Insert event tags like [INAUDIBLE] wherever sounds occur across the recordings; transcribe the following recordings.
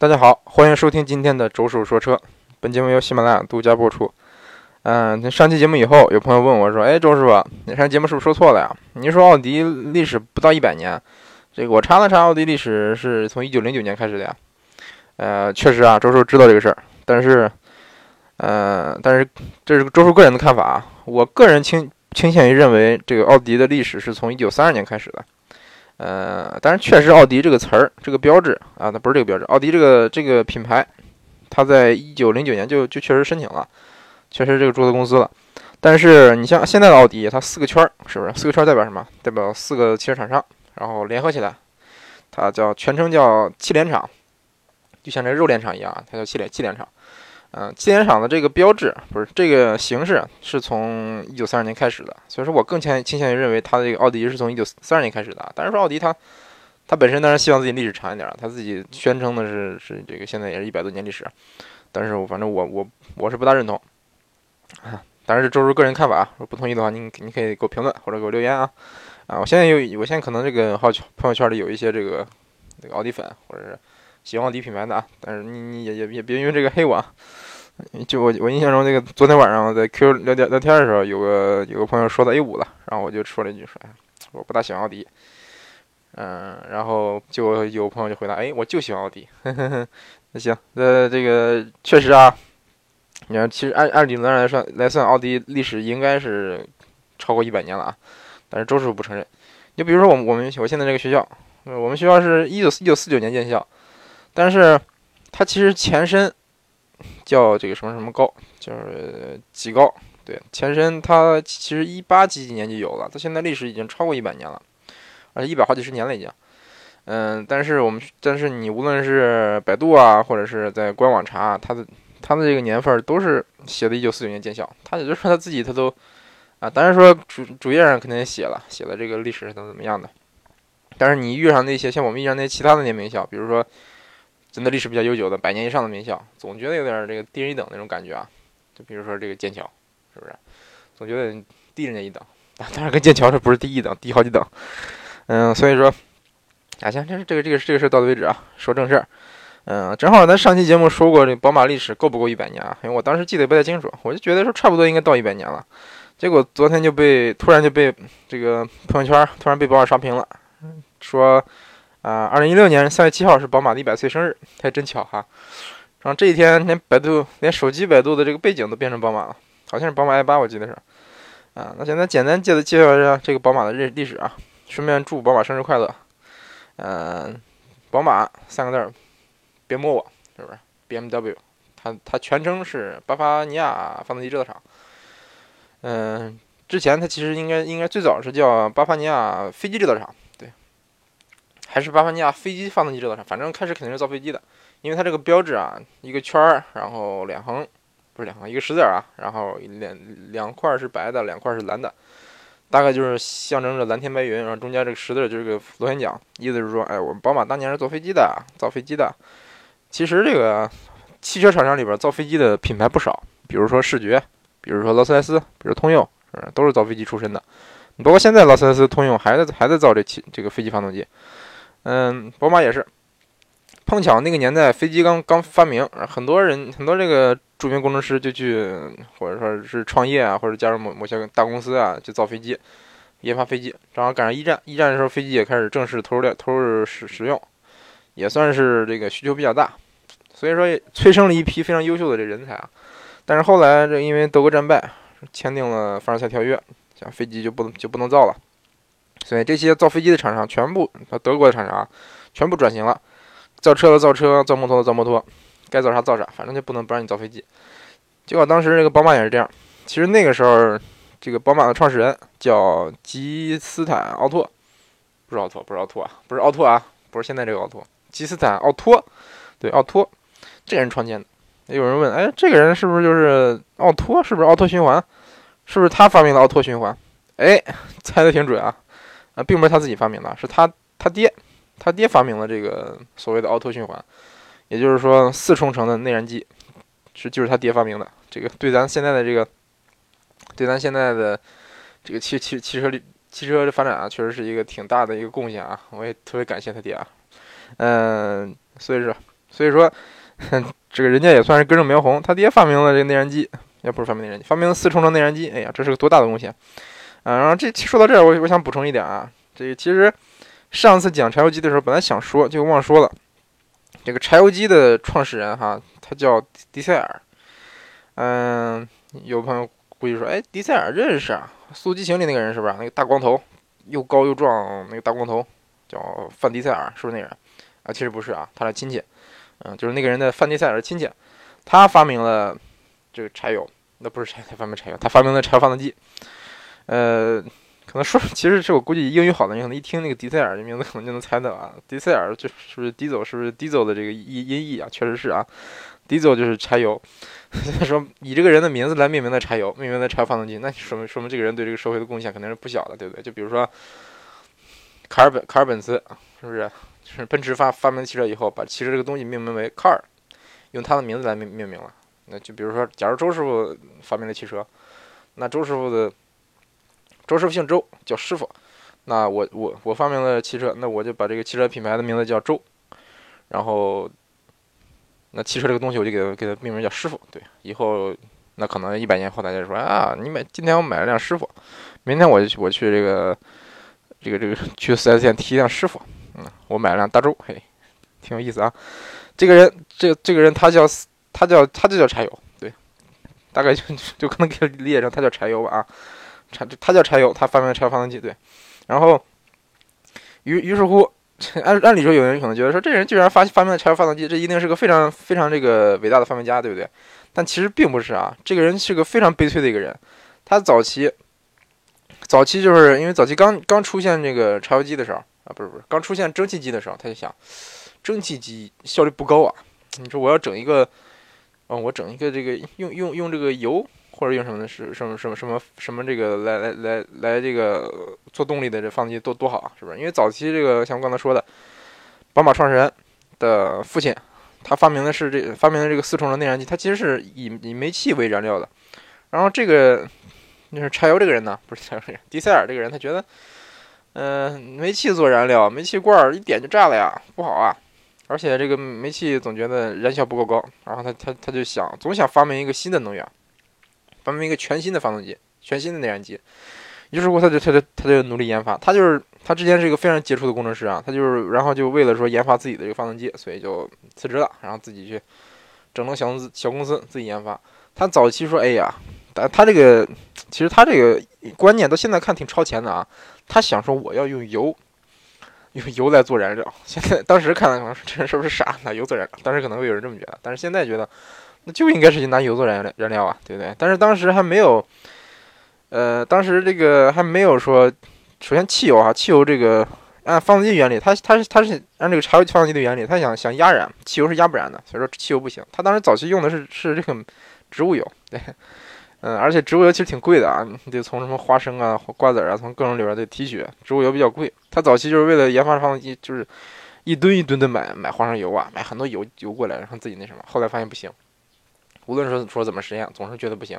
大家好，欢迎收听今天的周叔说车。本节目由喜马拉雅独家播出。嗯，上期节目以后，有朋友问我说：“哎，周师傅，你上节目是不是说错了呀？您说奥迪历史不到一百年，这个我查了查，奥迪历史是从一九零九年开始的呀。”呃，确实啊，周叔知道这个事儿，但是，呃，但是这是周叔个人的看法啊。我个人倾倾向于认为，这个奥迪的历史是从一九三二年开始的。呃，但是确实，奥迪这个词儿，这个标志啊，它不是这个标志。奥迪这个这个品牌，它在一九零九年就就确实申请了，确实这个注册公司了。但是你像现在的奥迪，它四个圈儿，是不是？四个圈代表什么？代表四个汽车厂商，然后联合起来，它叫全称叫汽联厂，就像这肉联厂一样，它叫汽联汽联厂。嗯，汽联厂的这个标志不是这个形式，是从一九三二年开始的，所以说我更倾倾向于认为它这个奥迪是从一九三二年开始的。但是说奥迪它，它本身当然希望自己历史长一点，它自己宣称的是是这个现在也是一百多年历史，但是我反正我我我是不大认同啊。当然是周叔个人看法，如果不同意的话，您您可以给我评论或者给我留言啊啊！我现在有我现在可能这个好朋友圈里有一些这个这个奥迪粉或者是。喜欢奥迪品牌的啊，但是你你也也也别因为这个黑我。就我我印象中，这个昨天晚上在 Q 聊天聊天的时候，有个有个朋友说到 A 五了，然后我就说了一句说，我不大喜欢奥迪。嗯，然后就有朋友就回答，哎，我就喜欢奥迪。[LAUGHS] 那行，那这个确实啊，你看，其实按按理论来算来算，奥迪历史应该是超过一百年了啊，但是周师傅不承认。你比如说我们我们我现在这个学校，我们学校是一九一九四九年建校。但是，它其实前身叫这个什么什么高，就是几高。对，前身它其实一八几几年就有了，它现在历史已经超过一百年了，而且一百好几十年了已经。嗯，但是我们，但是你无论是百度啊，或者是在官网查，它的它的这个年份都是写的一九四九年建校。他也就是说他自己他都啊，当然说主主页上肯定写了，写了这个历史怎么怎么样的。但是你遇上那些像我们遇上那些其他的那些名校，比如说。真的历史比较悠久的百年以上的名校，总觉得有点这个低人一等那种感觉啊。就比如说这个剑桥，是不是？总觉得低人家一等。[LAUGHS] 当然跟剑桥这不是低一等，低好几等。嗯，所以说，啊行，这这个这个这个事到此为止啊。说正事儿。嗯，正好咱上期节目说过这宝马历史够不够一百年啊？因为我当时记得不太清楚，我就觉得说差不多应该到一百年了。结果昨天就被突然就被这个朋友圈突然被宝马刷屏了，说。啊，二零一六年三月七号是宝马的一百岁生日，还真巧哈。然后这一天，连百度、连手机百度的这个背景都变成宝马了，好像是宝马 i 八，我记得是。啊，那现在简单介介绍一下这个宝马的历历史啊，顺便祝宝马生日快乐。嗯，宝马三个字儿，别摸我，是不是？BMW，它它全称是巴伐尼亚发动机制造厂。嗯，之前它其实应该应该最早是叫巴伐尼亚飞机制造厂。还是巴伐尼亚飞机发动机制造厂，反正开始肯定是造飞机的，因为它这个标志啊，一个圈儿，然后两横，不是两横，一个十字啊，然后两两块是白的，两块是蓝的，大概就是象征着蓝天白云，然后中间这个十字就是个螺旋桨，意思是说，哎，我们宝马当年是造飞机的，造飞机的。其实这个汽车厂商里边造飞机的品牌不少，比如说视觉，比如说劳斯莱斯，比如通用，都是造飞机出身的。包括现在劳斯莱斯、通用还在还在造这汽这个飞机发动机。嗯，宝马也是，碰巧那个年代飞机刚刚发明，很多人很多这个著名工程师就去，或者说是创业啊，或者加入某某些大公司啊，去造飞机，研发飞机。正好赶上一战，一战的时候飞机也开始正式投入了投入使使用，也算是这个需求比较大，所以说催生了一批非常优秀的这人才啊。但是后来这因为德国战败，签订了凡尔赛条约，像飞机就不能就不能造了。所以这些造飞机的厂商全部，德国的厂商啊全部转型了，造车的造车，造摩托的造摩托，该造啥造啥，反正就不能不让你造飞机。结果当时这个宝马也是这样。其实那个时候，这个宝马的创始人叫吉斯坦奥托，不是奥托，不是奥托啊，不是奥托啊，不是现在这个奥托，吉斯坦奥托，对，奥托，这人创建的。有人问，哎，这个人是不是就是奥托？是不是奥托循环？是不是他发明的奥托循环？哎，猜的挺准啊。啊，并不是他自己发明的，是他他爹，他爹发明了这个所谓的奥托循环，也就是说四冲程的内燃机，是就是他爹发明的。这个对咱现在的这个，对咱现在的这个汽汽汽车汽车的发展啊，确实是一个挺大的一个贡献啊。我也特别感谢他爹啊。嗯，所以说所以说，这个人家也算是根正苗红。他爹发明了这个内燃机，也不是发明内燃机，发明了四冲程内燃机。哎呀，这是个多大的贡献啊！然后这说到这儿，我我想补充一点啊，这其实上次讲柴油机的时候，本来想说就忘说了，这个柴油机的创始人哈，他叫迪塞尔。嗯，有朋友估计说，哎，迪塞尔认识啊，《速激情》里那个人是不是？那个大光头，又高又壮，那个大光头叫范迪塞尔，是不是那人？啊，其实不是啊，他的亲戚。嗯，就是那个人的范迪塞尔的亲戚，他发明了这个柴油，那不是柴，他发明柴油，他发明了柴油发动机。呃，可能说，其实是我估计英语好的人可能一听那个迪塞尔的名字，可能就能猜到啊，迪塞尔就是不是 diesel，是不是 diesel 的这个音音译啊？确实是啊，diesel 就是柴油。[LAUGHS] 说以这个人的名字来命名的柴油，命名的柴油发动机，那说明说明这个人对这个社会的贡献肯定是不小的，对不对？就比如说卡尔本卡尔本茨，是不是？就是奔驰发发明汽车以后，把汽车这个东西命名为 car，用他的名字来命命名了。那就比如说，假如周师傅发明了汽车，那周师傅的周师傅姓周，叫师傅。那我我我发明了汽车，那我就把这个汽车品牌的名字叫周。然后，那汽车这个东西我就给它给它命名叫师傅。对，以后那可能一百年后大家说啊，你买今天我买了辆师傅，明天我就我去这个这个这个去四 S 店提一辆师傅。嗯，我买了辆大周，嘿，挺有意思啊。这个人，这这个人他叫他叫他就叫柴油，对，大概就就可能给理解成他叫柴油吧啊。柴他叫柴油，他发明了柴油发动机，对。然后于于是乎，按按理说，有人可能觉得说，这人居然发发明了柴油发动机，这一定是个非常非常这个伟大的发明家，对不对？但其实并不是啊。这个人是个非常悲催的一个人。他早期早期就是因为早期刚刚出现这个柴油机的时候。啊，不是不是，刚出现蒸汽机的时候，他就想，蒸汽机效率不高啊。你说我要整一个，嗯，我整一个这个用用用这个油或者用什么的是什么什么什么什么这个来来来来这个做动力的这发动机多多好啊，是不是？因为早期这个像我刚才说的，宝马创始人的父亲，他发明的是这发明的这个四冲程内燃机，它其实是以以煤气为燃料的。然后这个就是柴油这个人呢，不是柴油人，迪塞尔这个人，他觉得。嗯，煤气做燃料，煤气罐一点就炸了呀，不好啊！而且这个煤气总觉得燃效不够高，然后他他他就想，总想发明一个新的能源，发明一个全新的发动机，全新的内燃机。于是乎，他就他就他就努力研发。他就是他之前是一个非常杰出的工程师啊，他就是然后就为了说研发自己的这个发动机，所以就辞职了，然后自己去整了小公司小公司自己研发。他早期说，哎呀。但他这个，其实他这个观念到现在看挺超前的啊。他想说我要用油，用油来做燃料。现在当时看来可能这人是不是傻，拿油做燃料？当时可能会有人这么觉得，但是现在觉得那就应该是拿油做燃料燃料啊，对不对？但是当时还没有，呃，当时这个还没有说，首先汽油啊，汽油这个按发动机原理，它它是它是按这个柴油发动机的原理，它想想压燃，汽油是压不燃的，所以说汽油不行。他当时早期用的是是这个植物油，对。嗯，而且植物油其实挺贵的啊，你得从什么花生啊、瓜子啊，从各种里边得提取。植物油比较贵，他早期就是为了研发发动机，就是一吨一吨的买买花生油啊，买很多油油过来，然后自己那什么。后来发现不行，无论说说怎么实验，总是觉得不行。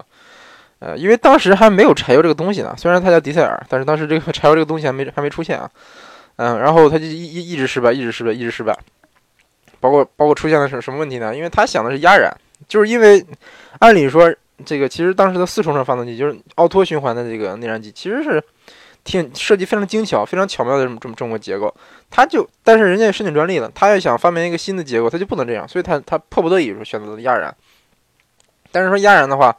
呃，因为当时还没有柴油这个东西呢，虽然它叫迪塞尔，但是当时这个 [LAUGHS] 柴油这个东西还没还没出现啊。嗯，然后他就一一一直失败，一直失败，一直失败。包括包括出现了什什么问题呢？因为他想的是压燃，就是因为按理说。这个其实当时的四冲程发动机就是奥托循环的这个内燃机，其实是挺设计非常精巧、非常巧妙的这么这么这么个结构。他就但是人家申请专利了，他要想发明一个新的结构，他就不能这样，所以他他迫不得已说选择了压燃。但是说压燃的话，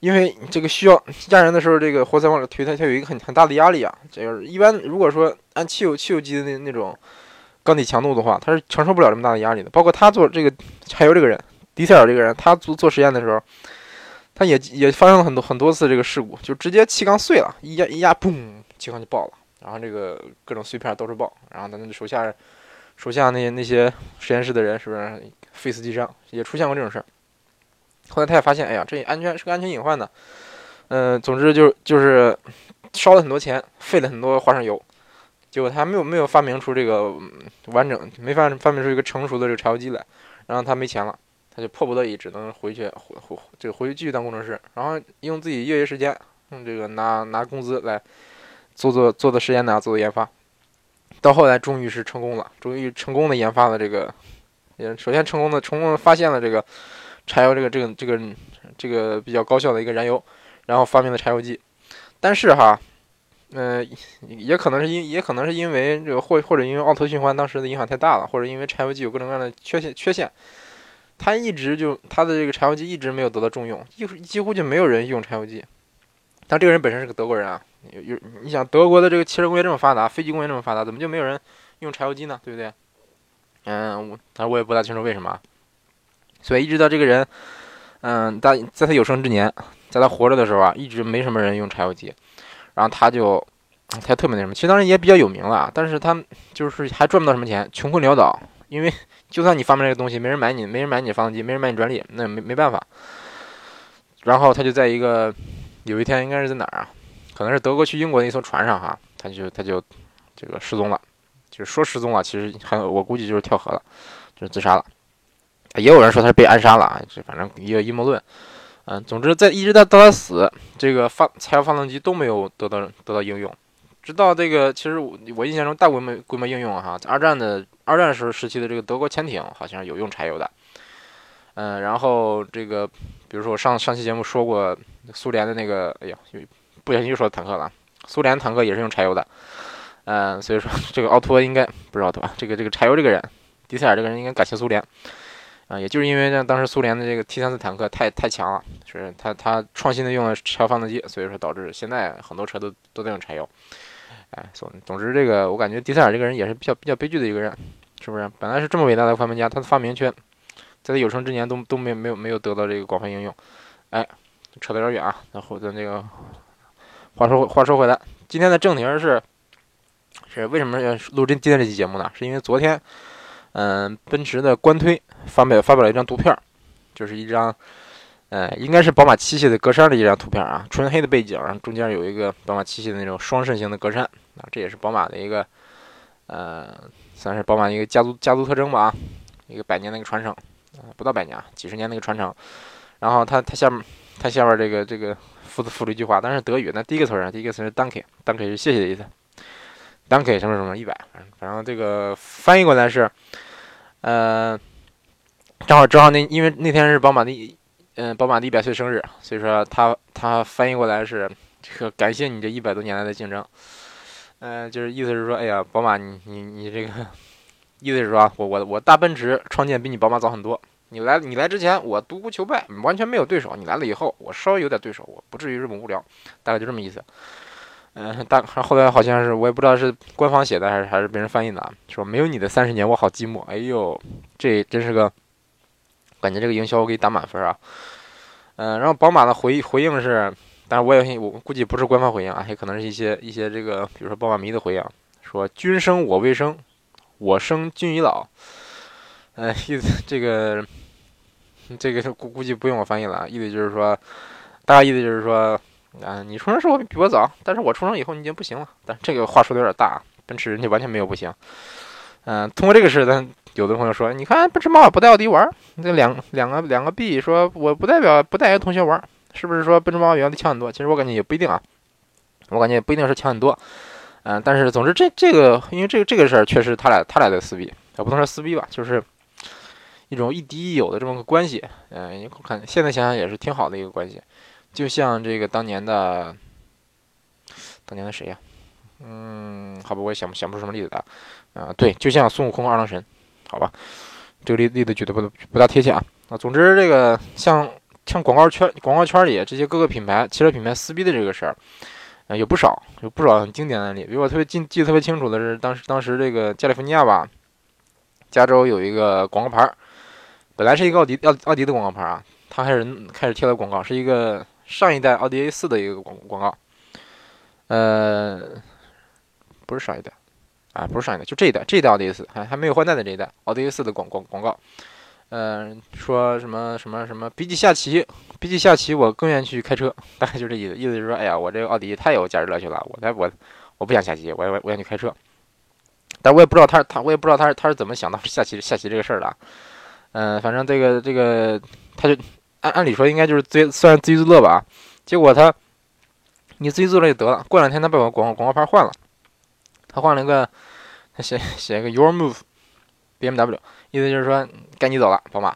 因为这个需要压燃的时候，这个活塞往里推，它它有一个很很大的压力啊。这个一般如果说按汽油汽油机的那那种钢体强度的话，它是承受不了这么大的压力的。包括他做这个柴油这个人，迪塞尔这个人，他做做实验的时候。他也也发生了很多很多次这个事故，就直接气缸碎了，一压一压，嘣，气缸就爆了，然后这个各种碎片都是爆，然后他那手下手下那些那些实验室的人是不是非死即伤？也出现过这种事儿。后来他也发现，哎呀，这安全是个安全隐患呢。嗯，总之就是就是烧了很多钱，费了很多花生油，结果他没有没有发明出这个完整，没发发明出一个成熟的这个柴油机来，然后他没钱了。他就迫不得已只能回去回回就回去继续当工程师，然后用自己业余时间，用这个拿拿工资来做做做的实验呢，做做研发。到后来终于是成功了，终于成功的研发了这个也首先成功的成功的发现了这个柴油这个这个这个这个比较高效的一个燃油，然后发明了柴油机。但是哈，嗯，也可能是因也可能是因为这个或或者因为奥特循环当时的影响太大了，或者因为柴油机有各种各样的缺陷缺陷，它一直就它的这个柴油机一直没有得到重用，几乎几乎就没有人用柴油机。但这个人本身是个德国人啊，有有你想德国的这个汽车工业这么发达，飞机工业这么发达，怎么就没有人用柴油机呢？对不对？嗯，我但我也不大清楚为什么。所以一直到这个人，嗯，在在他有生之年，在他活着的时候啊，一直没什么人用柴油机。然后他就他特别那什么，其实当时也比较有名了，但是他就是还赚不到什么钱，穷困潦倒。因为就算你发明这个东西，没人买你，没人买你发动机，没人买你专利，那没没办法。然后他就在一个有一天应该是在哪儿啊？可能是德国去英国的一艘船上哈，他就他就这个失踪了。就是说失踪了，其实还我估计就是跳河了，就是自杀了。也有人说他是被暗杀了啊，这反正一个阴谋论。嗯，总之在一直到到他死，这个发柴油发动机都没有得到得到应用。直到这个，其实我印象中大规模规模应用哈，二战的二战时时期的这个德国潜艇好像有用柴油的。嗯，然后这个比如说我上上期节目说过苏联的那个，哎呀，不小心又说坦克了，苏联坦克也是用柴油的。嗯，所以说这个奥托应该不是奥托啊，这个这个柴油这个人，迪塞尔这个人应该感谢苏联，啊，也就是因为呢，当时苏联的这个 T 三四坦克太太强了，是他他创新的用了柴油发动机，所以说导致现在很多车都都在用柴油，哎，总总之这个我感觉迪塞尔这个人也是比较比较悲剧的一个人，是不是？本来是这么伟大的发明家，他的发明却在他有生之年都都没没有没有得到这个广泛应用，哎，扯得有点远啊，然后咱这个话说话说回来，今天的正题是。是为什么要录这今天这期节目呢？是因为昨天，嗯，奔驰的官推发表发表了一张图片，就是一张，呃，应该是宝马七系的格栅的一张图片啊，纯黑的背景，然后中间有一个宝马七系的那种双肾型的格栅啊，这也是宝马的一个，呃，算是宝马一个家族家族特征吧啊，一个百年的一个传承，啊，不到百年啊，几十年的一个传承。然后它它下面它下面这个这个附附了一句话，但是德语，那第一个词儿啊，第一个词是 Danke，Danke 是谢谢的意思。单给什么什么一百，反正这个翻译过来是，呃，正好正好那因为那天是宝马的，嗯，宝马的一百岁生日，所以说他他翻译过来是这个感谢你这一百多年来的竞争，嗯，就是意思是说，哎呀，宝马你你你这个意思是说，我我我大奔驰创建比你宝马早很多，你来你来之前我独孤求败，完全没有对手，你来了以后我稍微有点对手，我不至于这么无聊，大概就这么意思。嗯，大后来好像是我也不知道是官方写的还是还是别人翻译的，说没有你的三十年我好寂寞。哎呦，这真是个，感觉这个营销我给你打满分啊。嗯，然后宝马的回回应是，但是我也我估计不是官方回应啊，也可能是一些一些这个，比如说宝马迷的回应，说君生我未生，我生君已老。哎，意思这个这个估估计不用我翻译了，意思就是说，大概意思就是说。啊，你出生时候比我早，但是我出生以后你已经不行了。但这个话说的有点大，奔驰人家完全没有不行。嗯，通过这个事，咱有的朋友说，你看奔驰宝马不带奥迪玩，那两两个两个 B 说我不代表不带同学玩，是不是说奔驰宝马比奥迪强很多？其实我感觉也不一定啊，我感觉也不一定是强很多。嗯，但是总之这这个，因为这个这个事儿确实他俩他俩在撕逼，也不能说撕逼吧，就是一种亦敌亦友的这么个关系。嗯，我看现在想想也是挺好的一个关系。就像这个当年的，当年的谁呀？嗯，好吧，我也想不想不出什么例子来。啊，对，就像孙悟空二郎神，好吧，这个例例子举的不不大贴切啊。啊，总之这个像像广告圈广告圈里这些各个品牌汽车品牌撕逼的这个事儿，啊，有不少有不少很经典的案例。比如我特别记记得特别清楚的是，当时当时这个加利福尼亚吧，加州有一个广告牌儿，本来是一个奥迪奥奥迪的广告牌啊，他开始开始贴了广告，是一个。上一代奥迪 A 四的一个广广告，呃，不是上一代，啊，不是上一代，就这一代，这一代奥迪 A 四还还没有换代的这一代奥迪 A 四的广广广告，嗯，说什么什么什么，比起下棋，比起下棋，我更愿意去开车，大概就这意思，意思就是说，哎呀，我这个奥迪太有驾驶乐趣了，我我我不想下棋，我我我想去开车，但我也不知道他他我也不知道他是他是怎么想到下棋下棋这个事儿的，嗯，反正这个这个他就。按按理说应该就是自算自娱自乐吧，结果他，你自娱自乐就得了。过两天他把我广广告牌换了，他换了一个，他写写一个 Your Move，BMW，意思就是说该你走了，宝马。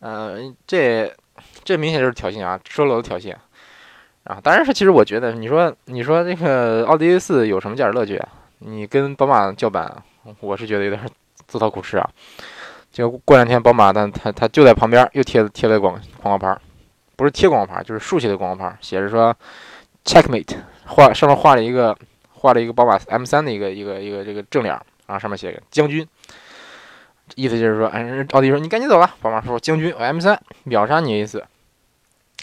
呃，这这明显就是挑衅啊，说了都挑衅。啊，当然是，其实我觉得，你说你说这个奥迪 A 四有什么驾驶乐趣啊？你跟宝马叫板，我是觉得有点自讨苦吃啊。结果过两天宝马的他他就在旁边又贴了贴了广广告牌，不是贴广告牌，就是竖起的广告牌，写着说 checkmate，画上面画了一个画了一个宝马 M3 的一个一个一个这个正脸，然后上面写个将军，意思就是说，哎，奥迪说你赶紧走吧，宝马说将军，我 M3 秒杀你一次。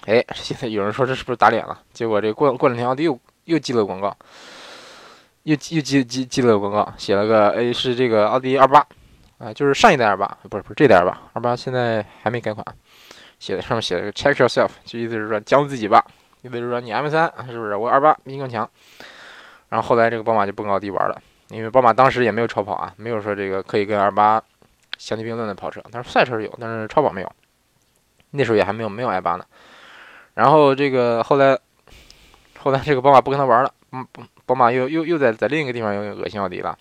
哎，现在有人说这是不是打脸了？结果这过过两天奥迪又又寄了广告，又又寄寄寄了广告，写了个哎是这个奥迪二八，啊就是上一代二八不是不是这代二八二八现在还没改款写的上面写了个 check yourself 就意思是说将自己吧意思是说你 m 三是不是？我二八比你更强。然后后来这个宝马就不跟奥迪玩了因为宝马当时也没有超跑啊没有说这个可以跟二八相提并论的跑车但是赛车是有但是超跑没有那时候也还没有没有 i 八呢。然后这个后来后来这个宝马不跟他玩了嗯宝马又又又在在另一个地方又恶心奥迪了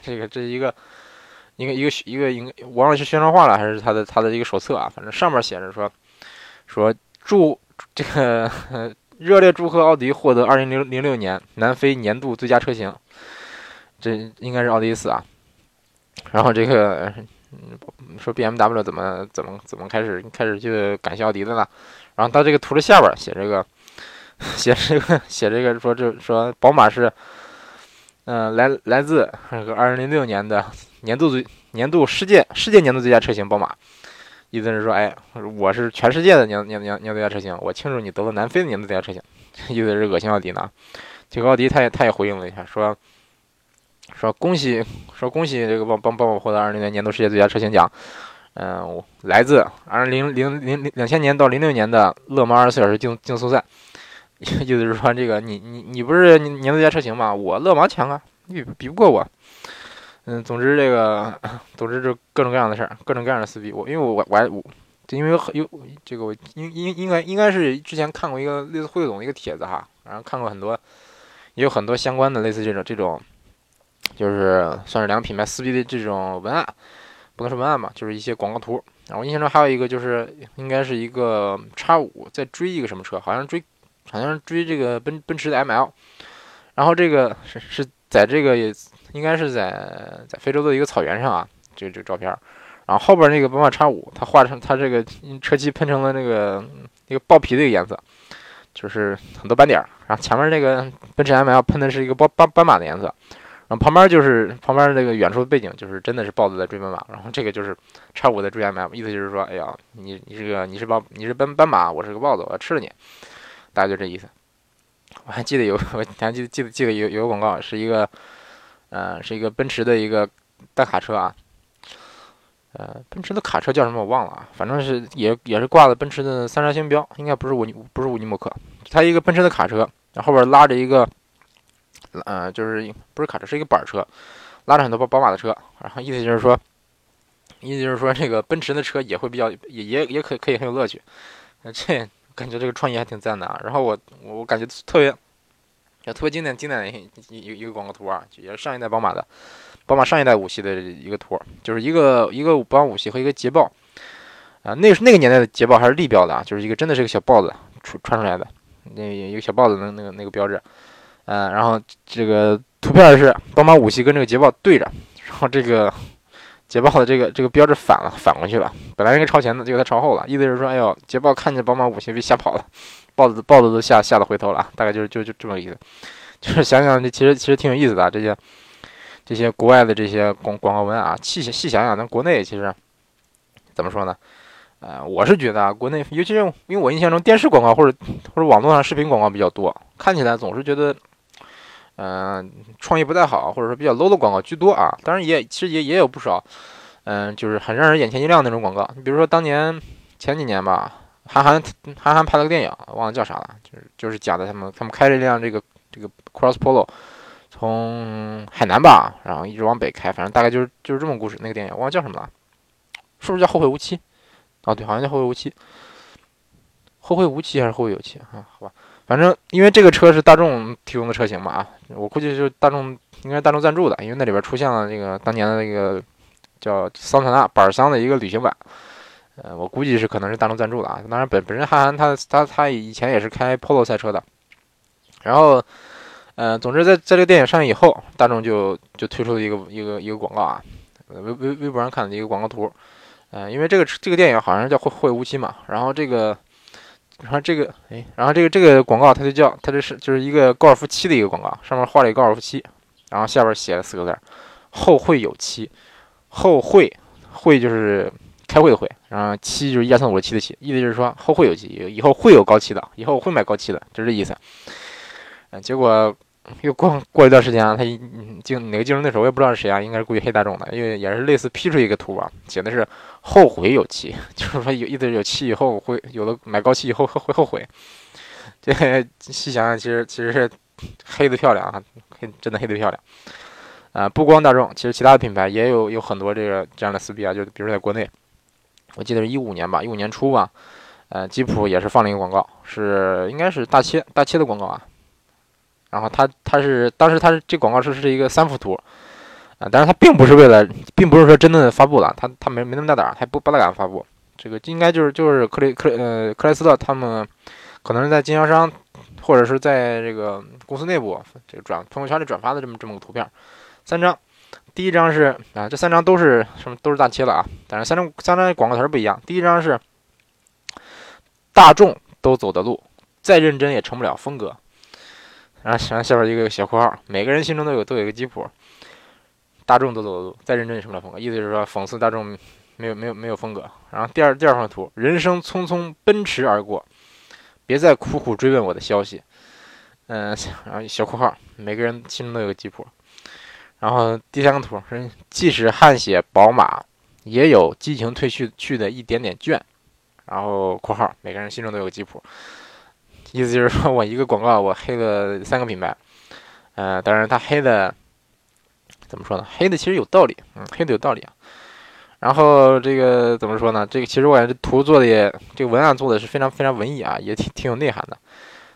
这个这一个一个一个一个一个应忘了是宣传画了还是他的他的一个手册啊？反正上面写着说说祝这个热烈祝贺奥迪获得二零零零六年南非年度最佳车型，这应该是奥迪四啊。然后这个说 B M W 怎么怎么怎么开始开始去感谢奥迪的呢。然后到这个图的下边写这个，写这个写这个说这说宝马是，嗯来来自那个二零零六年的年度最年度世界世界年度最佳车型宝马，意思是说哎我是全世界的年年年年度最佳车型，我庆祝你得了南非的年度最佳车型，[LAUGHS] 意思是恶心奥迪呢。这个奥迪他也他也回应了一下说说恭喜说恭喜这个帮帮帮我获得二零年年度世界最佳车型奖。嗯，来自二零零零零两千年到零六年的勒芒二十四小时竞竞速赛，意思是说，这个你你你不是年度最佳车型吗？我勒芒强啊，你比不过我。嗯，总之这个，总之就各种各样的事儿，各种各样的撕逼。我因为我我还我，因为有这个我应应应该应该是之前看过一个类似汇总的一个帖子哈，然后看过很多，也有很多相关的类似这种这种，就是算是两个品牌撕逼的这种文案。不能说文案吧，就是一些广告图。然后我印象中还有一个，就是应该是一个叉五在追一个什么车，好像追，好像是追这个奔奔驰的 ML。然后这个是是在这个应该是在在非洲的一个草原上啊，这个这个照片。然后后边那个宝马叉五，它画成它这个车漆喷成了那个那个豹皮的一个颜色，就是很多斑点。然后前面那个奔驰 ML 喷的是一个斑斑斑马的颜色。然后旁边就是旁边那个远处的背景，就是真的是豹子在追奔马。然后这个就是叉五在追 M L，意思就是说，哎呀，你你这个你是豹，你是奔斑马，我是个豹子，我要吃了你，大概就这意思。我还记得有，我还记得记得记得有有个广告，是一个，呃，是一个奔驰的一个大卡车啊，呃，奔驰的卡车叫什么我忘了啊，反正是也也是挂了奔驰的三叉星标，应该不是五不是五尼莫克，它一个奔驰的卡车，然后后边拉着一个。呃，就是不是卡车，是一个板车，拉着很多宝宝马的车，然后意思就是说，意思就是说，这个奔驰的车也会比较，也也也可可以很有乐趣。这感觉这个创意还挺赞的啊。然后我我感觉特别，特别经典经典的一一一个广告图啊，也是上一代宝马的，宝马上一代五系的一个图，就是一个一个宝马五系和一个捷豹啊，那是那个年代的捷豹还是立标的啊，就是一个真的是个小豹子穿穿出来的，那一个小豹子的那个那个标志。嗯，然后这个图片是宝马五系跟这个捷豹对着，然后这个捷豹的这个这个标志反了，反过去了。本来应该朝前的，结果它朝后了。意思是说，哎呦，捷豹看见宝马五系被吓跑了，豹子豹子都吓吓得回头了。大概就是就就这么个意思。就是想想这其实其实挺有意思的，这些这些国外的这些广广告文啊，细细想想，咱国内其实怎么说呢？呃，我是觉得啊，国内尤其是因为我印象中电视广告或者或者网络上视频广告比较多，看起来总是觉得。嗯，创意不太好，或者说比较 low 的广告居多啊。当然也其实也也有不少，嗯，就是很让人眼前一亮那种广告。你比如说当年前几年吧，韩寒韩寒拍了个电影，忘了叫啥了，就是就是讲的他们他们开着一辆这个这个 Cross Polo，从海南吧，然后一直往北开，反正大概就是就是这么故事。那个电影忘了叫什么了，是不是叫后会无期？哦，对，好像叫后会无期。后会无期还是后会有期啊？好吧。反正因为这个车是大众提供的车型嘛啊，我估计就是大众应该是大众赞助的，因为那里边出现了这个当年的那个叫桑塔纳板儿箱的一个旅行版。呃，我估计是可能是大众赞助的啊。当然，本本身韩寒他他他以前也是开 Polo 赛车的。然后，呃，总之在在这个电影上映以后，大众就就推出了一个一个一个广告啊，微微微博上看的一个广告图。呃，因为这个这个电影好像叫《会会无期》嘛，然后这个，然后这个，哎，然后这个这个广告它就叫它这是就是一个高尔夫七的一个广告，上面画了一个高尔夫七，然后下边写了四个字后会有期”，后会会就是开会的会，然后七就是一二三五六七的七，意思就是说后会有期，以后会有高七的，以后会买高七的，就是这意思。嗯，结果。又过过一段时间啊，他竞哪个竞争对手我也不知道是谁啊，应该是估计黑大众的，因为也是类似 P 出一个图吧，写的是后悔有期，[LAUGHS] 就是说有意思有期以后会有的买高期以后会后悔。[LAUGHS] 这细想想，其实其实是黑的漂亮啊，黑真的黑的漂亮。啊，不光大众，其实其他的品牌也有有很多这个这样的撕逼啊，就比如在国内，我记得是一五年吧，一五年初吧，呃，吉普也是放了一个广告，是应该是大切大切的广告啊。然后他他是当时他是这广告是是一个三幅图，啊，但是他并不是为了，并不是说真的发布了，他他没没那么大胆，他不不大敢发布。这个应该就是就是克雷克呃克莱斯勒他们可能是在经销商或者是在这个公司内部这个转朋友圈里转发的这么这么个图片，三张，第一张是啊这三张都是什么都是大切了啊，但是三张三张广告词不一样，第一张是大众都走的路，再认真也成不了风格。然后，然后下边一个小括号，每个人心中都有都有一个吉普，大众都走的路，再认真也成不了风格，意思就是说讽刺大众没有没有没有风格。然后第二第二张图，人生匆匆奔驰而过，别再苦苦追问我的消息。嗯，然后小括号，每个人心中都有个吉普。然后第三个图是，即使汗血宝马，也有激情褪去去的一点点倦。然后括号，每个人心中都有个吉普。意思就是说我一个广告，我黑了三个品牌，呃，当然他黑的怎么说呢？黑的其实有道理，嗯，黑的有道理啊。然后这个怎么说呢？这个其实我感觉这图做的也，这个文案做的是非常非常文艺啊，也挺挺有内涵的。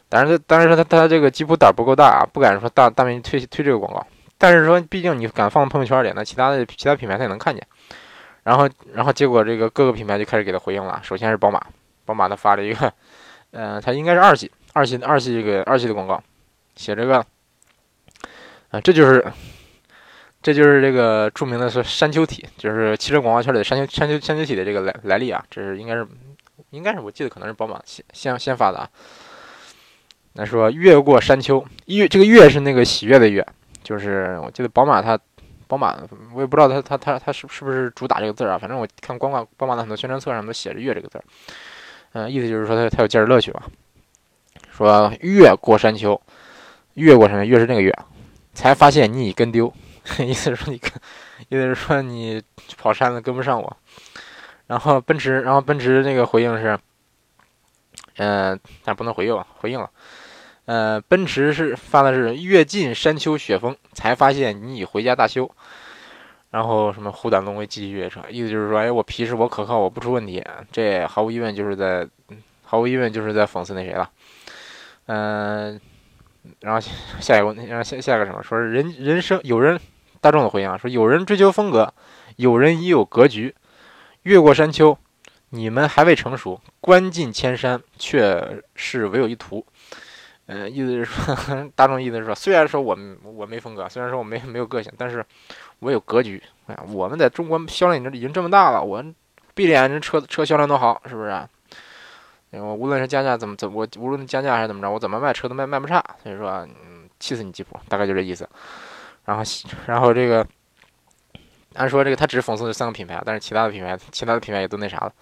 但是但是说他他这个吉普胆不够大啊，不敢说大大面积推推这个广告。但是说毕竟你敢放朋友圈里，那其他的其他品牌他也能看见。然后然后结果这个各个品牌就开始给他回应了。首先是宝马，宝马他发了一个。嗯，[LAUGHS] 他应该是二系，二系二系这个二系的广告，写这个，啊，这就是，这就是这个著名的是山丘体，就是汽车广告圈里的山丘山丘山丘体的这个来来历啊，这是应该是，应该是我记得可能是宝马先先先发的啊。那说越过山丘，越这个越是那个喜悦的悦，就是我记得宝马它，宝马我也不知道它它它它是是不是主打这个字啊，反正我看光挂宝马的很多宣传册上都写着越这个字儿。嗯，意思就是说它它有驾驶乐趣吧？说越过山丘，越过山丘，越是那个越，才发现你已跟丢。[LAUGHS] 意思是说你跟，意思是说你跑山了跟不上我。然后奔驰，然后奔驰那个回应是，嗯，但不能回应，回应了。呃，奔驰是发的是越进山丘雪峰，才发现你已回家大修。然后什么虎胆龙威继续越车，意思就是说，哎，我皮实，我可靠，我不出问题。这毫无疑问就是在，毫无疑问就是在讽刺那谁了。嗯，然后下一个问题，然后下下一个什么？说是人人生有人大众的回应说有人追求风格，有人已有格局，越过山丘，你们还未成熟，关进千山，却是唯有一途。嗯，意思是说，大众意思是说，虽然说我我没风格，虽然说我没没有个性，但是。我有格局，哎，我们在中国销量已经已经这么大了，我闭着眼睛车车销量都好，是不是？我无论是加价怎么怎我无论加价还是怎么着，我怎么卖车都卖卖不差。所以说，嗯，气死你吉普，大概就这意思。然后，然后这个，按说这个他只是讽刺这三个品牌，但是其他的品牌，其他的品牌也都那啥了。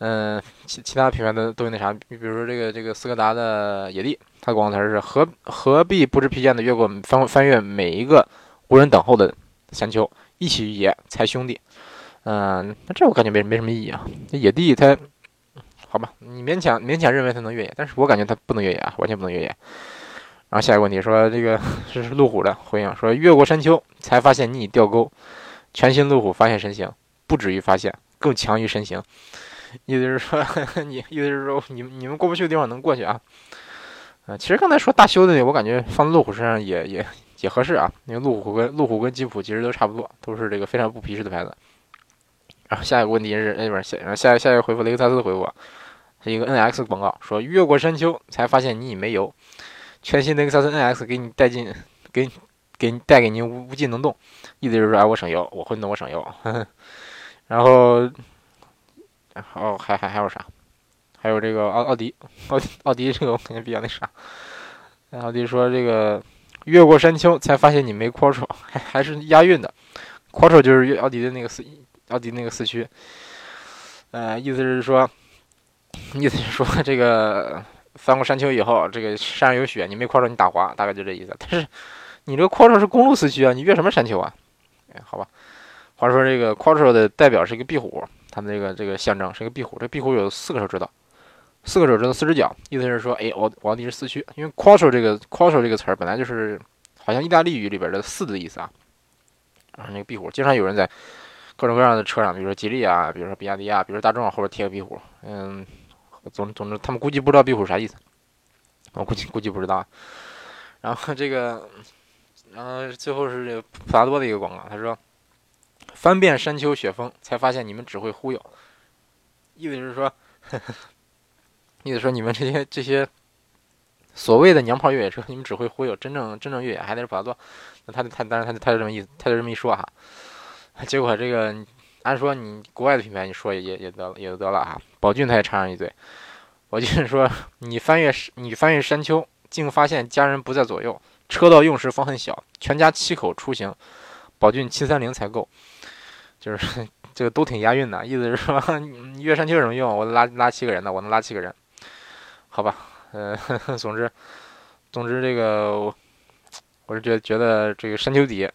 嗯，其其他品牌的都都那啥，你比如说这个这个斯柯达的野地，它广告词是何何必不知疲倦的越过翻翻越每一个无人等候的。山丘一起野才兄弟，嗯，那这我感觉没没什么意义啊。那野地它，好吧，你勉强勉强认为它能越野，但是我感觉它不能越野啊，完全不能越野。然后下一个问题说这个是路虎的回应说越过山丘才发现你已掉沟，全新路虎发现神行，不止于发现，更强于神行。[LAUGHS] 意思是说 [LAUGHS] 你意思是说你们你们过不去的地方能过去啊？呃，其实刚才说大修的，我感觉放在路虎身上也也。也合适啊，因为路虎跟路虎跟吉普其实都差不多，都是这个非常不皮实的牌子。然后下一个问题是，哎不是下下下一个回复雷克萨斯的回复，是一个 NX 广告，说越过山丘才发现你已没油，全新雷克萨斯 NX 给你带进给给你带给您无无尽能动，意思就是说哎我省油，我混动我省油。[LAUGHS] 然后，哦还还还有啥？还有这个奥奥迪奥迪奥迪这个我感觉比较那啥。奥迪说这个越过山丘才发现你没 Quattro，还还是押韵的，Quattro 就是奥迪的那个四。奥迪那个四驱，呃，意思是说，意思是说，这个翻过山丘以后，这个山上有雪，你没 quattro 你打滑，大概就这意思。但是你这个 Quattro 是公路四驱啊，你越什么山丘啊？哎，好吧。话说这个 Quattro 的代表是一个壁虎，他们这个这个象征是一个壁虎。这壁虎有四个手指头，四个手指头，四只脚，意思是说，哎，我我奥迪是四驱，因为 Quattro 这个 Quattro 这个词儿本来就是好像意大利语里边的四的意思啊。然后那个壁虎，经常有人在。各种各样的车上，比如说吉利啊，比如说比亚迪啊，比如说大众后边贴个壁虎，嗯，总总之他们估计不知道壁虎啥意思，我估计估计不知道。然后这个，然后最后是这个普拉多的一个广告，他说：“翻遍山丘雪峰，才发现你们只会忽悠。”意思就是说，[LAUGHS] 意思说你们这些这些所谓的娘炮越野车，你们只会忽悠，真正真正越野还得是普拉多。那他他当然他他就这么意思，他就这么一说哈。结果这个，按说你国外的品牌，你说也也也得了，也就得了哈。宝骏他也插上一嘴，宝骏说你翻越你翻越山丘，竟发现家人不在左右，车道用时方很小，全家七口出行，宝骏七三零才够。就是这个都挺押韵的，意思是说你越山丘有什么用？我拉拉七个人呢，我能拉七个人，好吧？呃，[LAUGHS] 总之总之这个，我是觉觉得这个山丘底，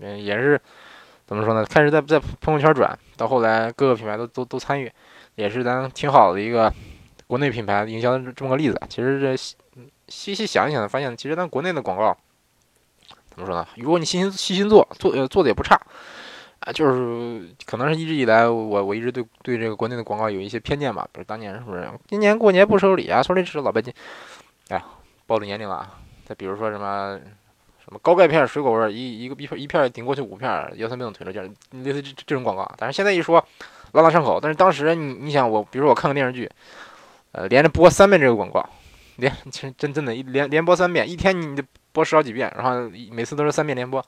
嗯，也是。怎么说呢？开始在在朋友圈转，到后来各个品牌都都都参与，也是咱挺好的一个国内品牌营销的这么个例子。其实这细细想一想，发现其实咱国内的广告怎么说呢？如果你细心细心做，做呃做的也不差啊。就是可能是一直以来我我一直对对这个国内的广告有一些偏见吧。比如当年是不是今年过年不收礼啊？收礼是老百姓。哎，暴露年龄了啊！再比如说什么。什么高钙片水果味，一一个一片一片顶过去五片，腰酸背痛腿着劲，类似这这种广告。但是现在一说，朗朗上口。但是当时你你想我，比如说我看个电视剧，呃，连着播三遍这个广告，连真真真的，一连连播三遍，一天你得播十好几遍，然后每次都是三遍连播，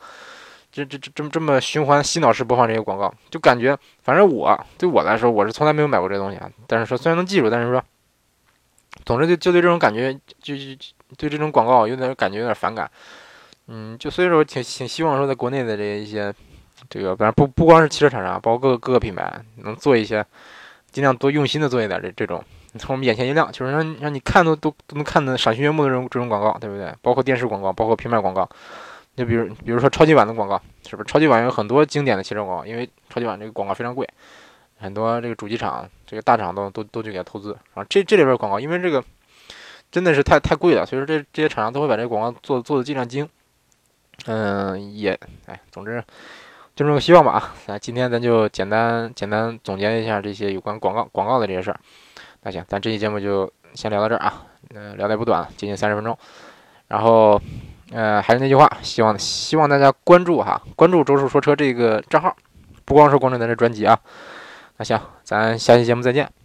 这这这这么这么循环洗脑式播放这些广告，就感觉反正我对我来说，我是从来没有买过这东西啊。但是说虽然能记住，但是说，总之就就对这种感觉，就就对这种广告有点感觉有点反感。嗯，就所以说，挺挺希望说，在国内的这一些，这个，反正不不光是汽车厂商，包括各个各个品牌，能做一些，尽量多用心的做一点这这种，从我们眼前一亮，就是让让你看都都都能看得赏心悦目的这种这种广告，对不对？包括电视广告，包括平面广告，就比如比如说超级碗的广告，是不是？超级碗有很多经典的汽车广告，因为超级碗这个广告非常贵，很多这个主机厂、这个大厂都都都去给他投资。然后这这里边广告，因为这个真的是太太贵了，所以说这这些厂商都会把这个广告做做的尽量精。嗯，也，哎，总之，就这么个希望吧啊！那今天咱就简单简单总结一下这些有关广告广告的这些事儿。那行，咱这期节目就先聊到这儿啊，嗯，聊的也不短，接近三十分钟。然后，呃，还是那句话，希望希望大家关注哈，关注周叔说车这个账号，不光是关注咱这专辑啊。那行，咱下期节目再见。